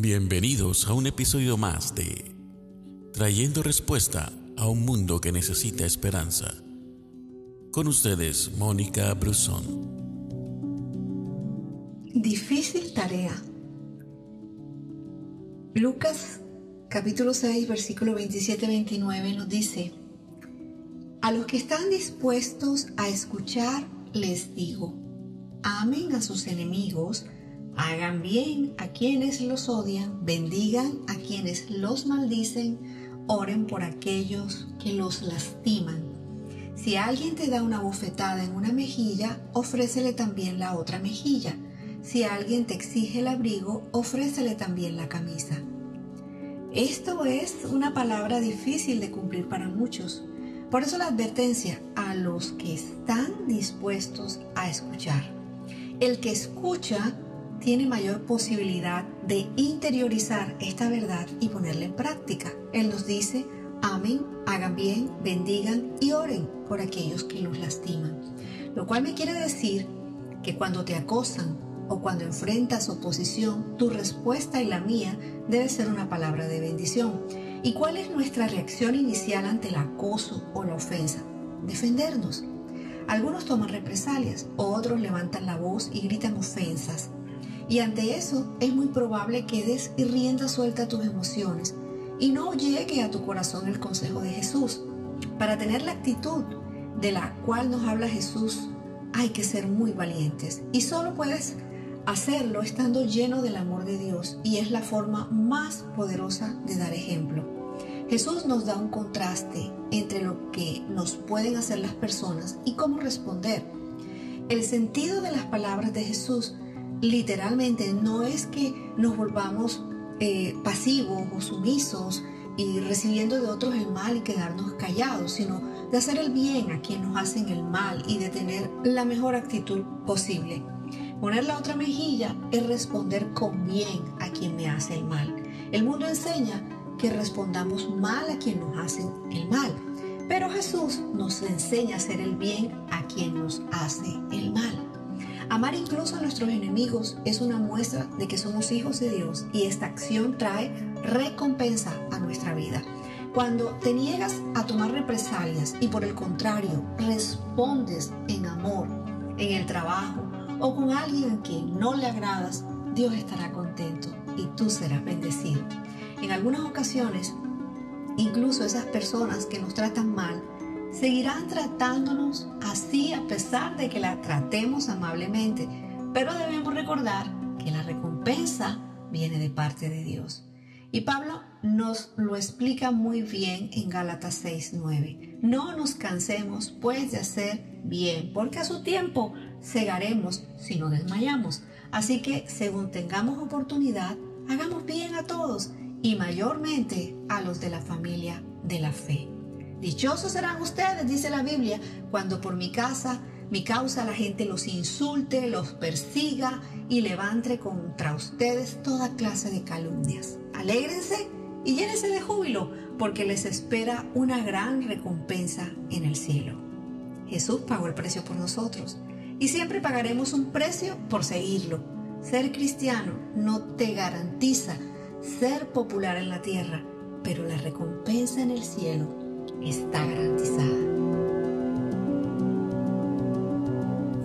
Bienvenidos a un episodio más de Trayendo Respuesta a un Mundo que Necesita Esperanza. Con ustedes, Mónica Brusón. Difícil tarea. Lucas capítulo 6, versículo 27-29 nos dice, A los que están dispuestos a escuchar, les digo, amen a sus enemigos, hagan bien a quienes los odian, bendigan a quienes los maldicen, oren por aquellos que los lastiman. Si alguien te da una bofetada en una mejilla, ofrécele también la otra mejilla. Si alguien te exige el abrigo, ofrécele también la camisa. Esto es una palabra difícil de cumplir para muchos. Por eso la advertencia a los que están dispuestos a escuchar. El que escucha tiene mayor posibilidad de interiorizar esta verdad y ponerla en práctica. Él nos dice, amen, hagan bien, bendigan y oren por aquellos que los lastiman. Lo cual me quiere decir que cuando te acosan o cuando enfrentas oposición, tu respuesta y la mía debe ser una palabra de bendición. ¿Y cuál es nuestra reacción inicial ante el acoso o la ofensa? Defendernos. Algunos toman represalias, otros levantan la voz y gritan ofensas. Y ante eso es muy probable que des rienda suelta a tus emociones y no llegue a tu corazón el consejo de Jesús. Para tener la actitud de la cual nos habla Jesús, hay que ser muy valientes y solo puedes hacerlo estando lleno del amor de Dios y es la forma más poderosa de dar ejemplo. Jesús nos da un contraste entre lo que nos pueden hacer las personas y cómo responder. El sentido de las palabras de Jesús literalmente no es que nos volvamos eh, pasivos o sumisos y recibiendo de otros el mal y quedarnos callados, sino de hacer el bien a quien nos hacen el mal y de tener la mejor actitud posible. Poner la otra mejilla es responder con bien a quien me hace el mal. El mundo enseña que respondamos mal a quien nos hace el mal, pero Jesús nos enseña a hacer el bien a quien nos hace el mal. Amar incluso a nuestros enemigos es una muestra de que somos hijos de Dios y esta acción trae recompensa a nuestra vida. Cuando te niegas a tomar represalias y por el contrario respondes en amor, en el trabajo, o con alguien a quien no le agradas, Dios estará contento y tú serás bendecido. En algunas ocasiones, incluso esas personas que nos tratan mal, seguirán tratándonos así a pesar de que la tratemos amablemente, pero debemos recordar que la recompensa viene de parte de Dios. Y Pablo nos lo explica muy bien en Gálatas 6:9. No nos cansemos pues de hacer bien, porque a su tiempo cegaremos si no desmayamos. Así que según tengamos oportunidad, hagamos bien a todos y mayormente a los de la familia de la fe. Dichosos serán ustedes, dice la Biblia, cuando por mi casa, mi causa, la gente los insulte, los persiga y levante contra ustedes toda clase de calumnias. Alégrense y llénense de júbilo, porque les espera una gran recompensa en el cielo. Jesús pagó el precio por nosotros y siempre pagaremos un precio por seguirlo. Ser cristiano no te garantiza ser popular en la tierra, pero la recompensa en el cielo está garantizada.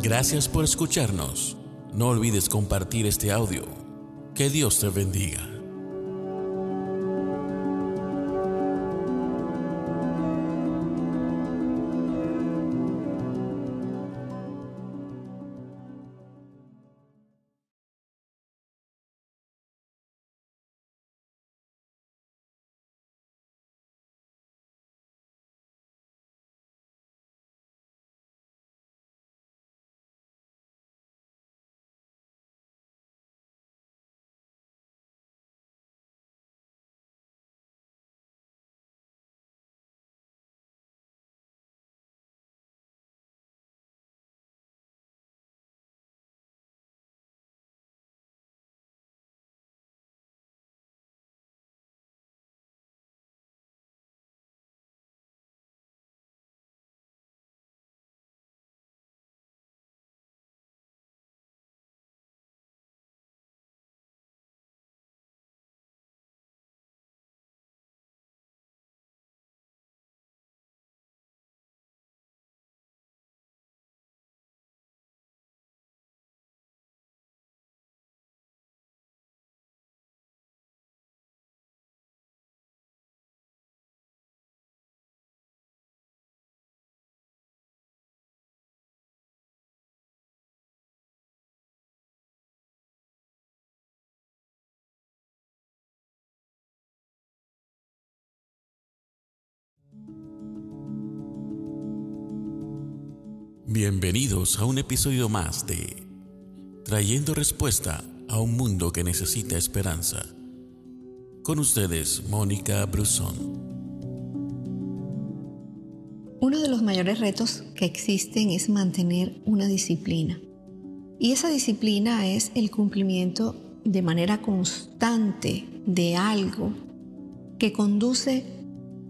Gracias por escucharnos. No olvides compartir este audio. Que Dios te bendiga. Bienvenidos a un episodio más de Trayendo Respuesta a un Mundo que Necesita Esperanza. Con ustedes, Mónica Brusón. Uno de los mayores retos que existen es mantener una disciplina. Y esa disciplina es el cumplimiento de manera constante de algo que conduce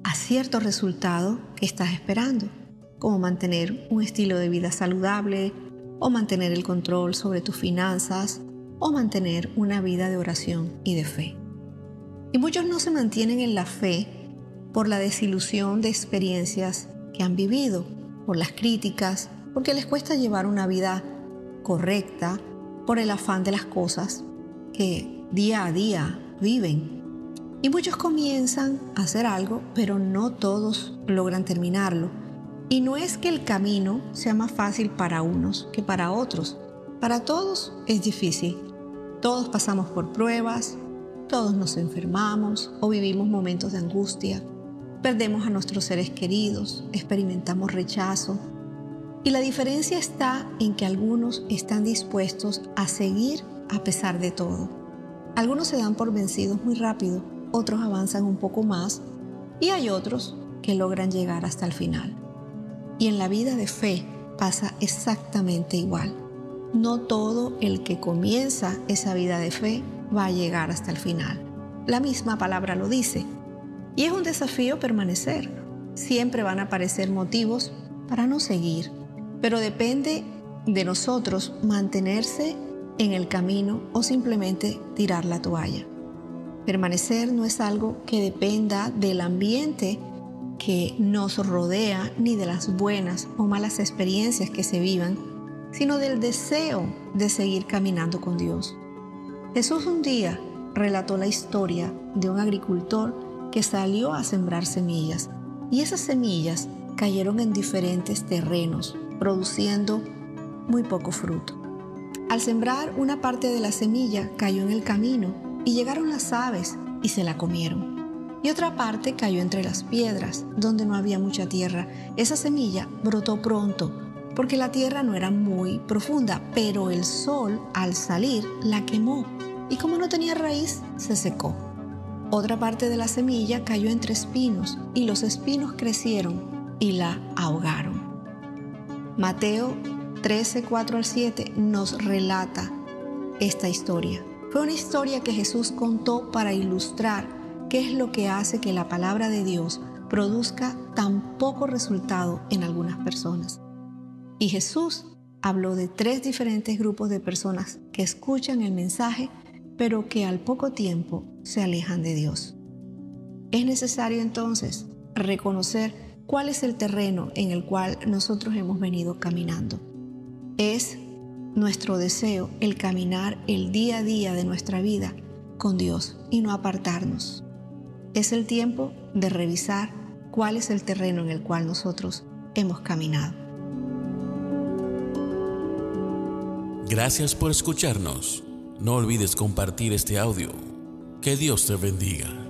a cierto resultado que estás esperando como mantener un estilo de vida saludable o mantener el control sobre tus finanzas o mantener una vida de oración y de fe. Y muchos no se mantienen en la fe por la desilusión de experiencias que han vivido, por las críticas, porque les cuesta llevar una vida correcta, por el afán de las cosas que día a día viven. Y muchos comienzan a hacer algo, pero no todos logran terminarlo y no es que el camino sea más fácil para unos que para otros. Para todos es difícil. Todos pasamos por pruebas, todos nos enfermamos o vivimos momentos de angustia. Perdemos a nuestros seres queridos, experimentamos rechazo. Y la diferencia está en que algunos están dispuestos a seguir a pesar de todo. Algunos se dan por vencidos muy rápido, otros avanzan un poco más y hay otros que logran llegar hasta el final. Y en la vida de fe pasa exactamente igual. No todo el que comienza esa vida de fe va a llegar hasta el final. La misma palabra lo dice. Y es un desafío permanecer. Siempre van a aparecer motivos para no seguir, pero depende de nosotros mantenerse en el camino o simplemente tirar la toalla. Permanecer no es algo que dependa del ambiente que nos rodea ni de las buenas o malas experiencias que se vivan, sino del deseo de seguir caminando con Dios. Jesús un día relató la historia de un agricultor que salió a sembrar semillas y esas semillas cayeron en diferentes terrenos, produciendo muy poco fruto. Al sembrar una parte de la semilla cayó en el camino y llegaron las aves y se la comieron y otra parte cayó entre las piedras, donde no había mucha tierra. Esa semilla brotó pronto, porque la tierra no era muy profunda, pero el sol al salir la quemó, y como no tenía raíz, se secó. Otra parte de la semilla cayó entre espinos, y los espinos crecieron y la ahogaron. Mateo 13, 4 al 7 nos relata esta historia. Fue una historia que Jesús contó para ilustrar ¿Qué es lo que hace que la palabra de Dios produzca tan poco resultado en algunas personas? Y Jesús habló de tres diferentes grupos de personas que escuchan el mensaje, pero que al poco tiempo se alejan de Dios. Es necesario entonces reconocer cuál es el terreno en el cual nosotros hemos venido caminando. Es nuestro deseo el caminar el día a día de nuestra vida con Dios y no apartarnos. Es el tiempo de revisar cuál es el terreno en el cual nosotros hemos caminado. Gracias por escucharnos. No olvides compartir este audio. Que Dios te bendiga.